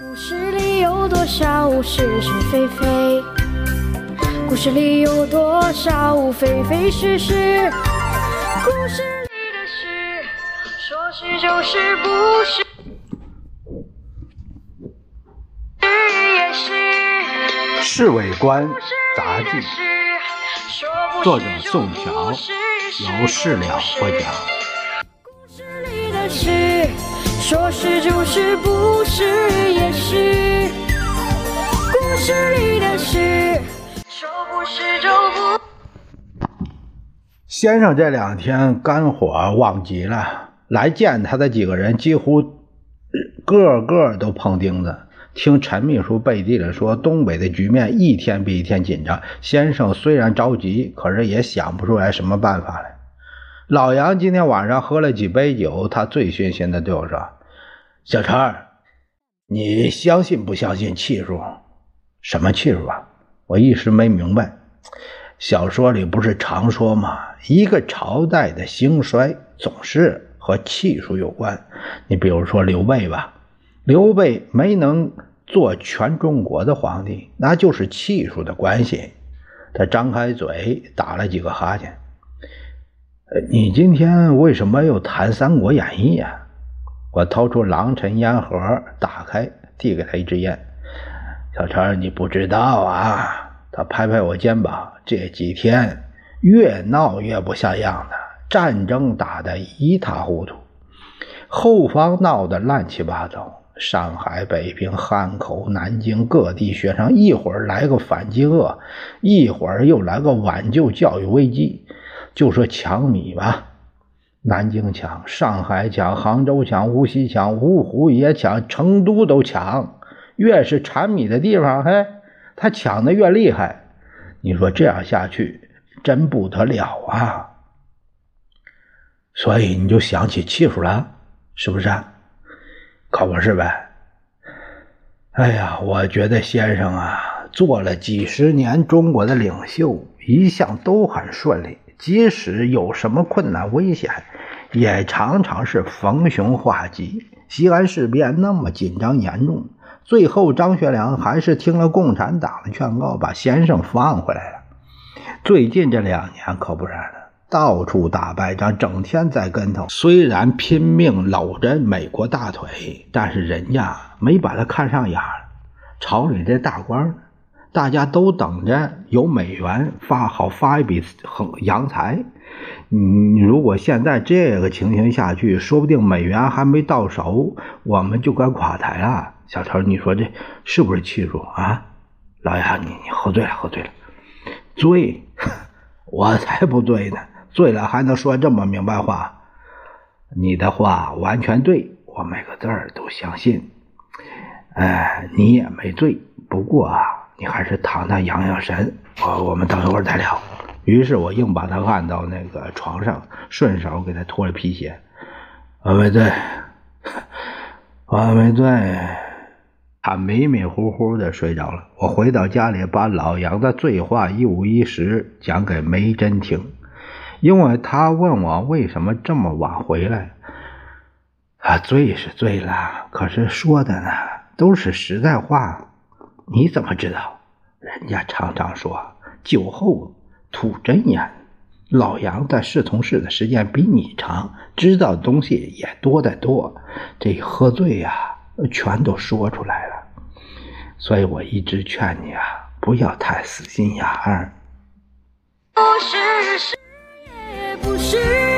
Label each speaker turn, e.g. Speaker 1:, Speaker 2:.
Speaker 1: 故事里有多少是是非非？故事里有多少非非是是？故事里的事，说是就是，不是是也是。
Speaker 2: 《侍卫官杂记》，作者宋乔，由事了播讲。
Speaker 1: 故事里的事，说是就是，不是也是。故事里的事，说不是就不。
Speaker 2: 先生这两天肝火旺极了，来见他的几个人几乎个个都碰钉子。听陈秘书背地里说，东北的局面一天比一天紧张。先生虽然着急，可是也想不出来什么办法来。老杨今天晚上喝了几杯酒，他醉醺醺的对我说：“小陈，你相信不相信气数？什么气数啊？”我一时没明白。小说里不是常说吗？一个朝代的兴衰总是和气数有关。你比如说刘备吧，刘备没能做全中国的皇帝，那就是气数的关系。他张开嘴打了几个哈欠。你今天为什么又谈《三国演义》呀？我掏出狼尘烟盒，打开，递给他一支烟。小陈，你不知道啊？他拍拍我肩膀，这几天越闹越不像样的，战争打得一塌糊涂，后方闹得乱七八糟，上海、北平、汉口、南京各地学生一会儿来个反饥饿，一会儿又来个挽救教育危机。就说抢米吧，南京抢，上海抢，杭州抢，无锡抢，芜湖也抢，成都都抢。越是产米的地方，嘿。他抢的越厉害，你说这样下去真不得了啊！所以你就想起气数了，是不是？可不是呗。哎呀，我觉得先生啊，做了几十年中国的领袖，一向都很顺利，即使有什么困难危险，也常常是逢凶化吉。西安事变那么紧张严重。最后，张学良还是听了共产党的劝告，把先生放回来了。最近这两年可不然了，到处打败仗，整天栽跟头。虽然拼命搂着美国大腿，但是人家没把他看上眼儿。朝里这大官，大家都等着有美元发，好发一笔横洋财。你如果现在这个情形下去，说不定美元还没到手，我们就该垮台了。小陈，你说这是不是气数啊？老杨，你你喝醉了，喝醉了，醉，我才不醉呢！醉了还能说这么明白话？你的话完全对，我每个字儿都相信。哎，你也没醉，不过啊，你还是躺躺养养神。我我们等一会儿再聊。于是我硬把他按到那个床上，顺手给他脱了皮鞋。我没醉，我没醉。他迷迷糊糊的睡着了。我回到家里，把老杨的醉话一五一十讲给梅珍听，因为他问我为什么这么晚回来。啊，醉是醉了，可是说的呢都是实在话。你怎么知道？人家常常说酒后吐真言。老杨在侍从室的时间比你长，知道的东西也多得多。这喝醉呀、全都说出来了，所以我一直劝你啊，不要太死心眼儿。
Speaker 1: 故事是。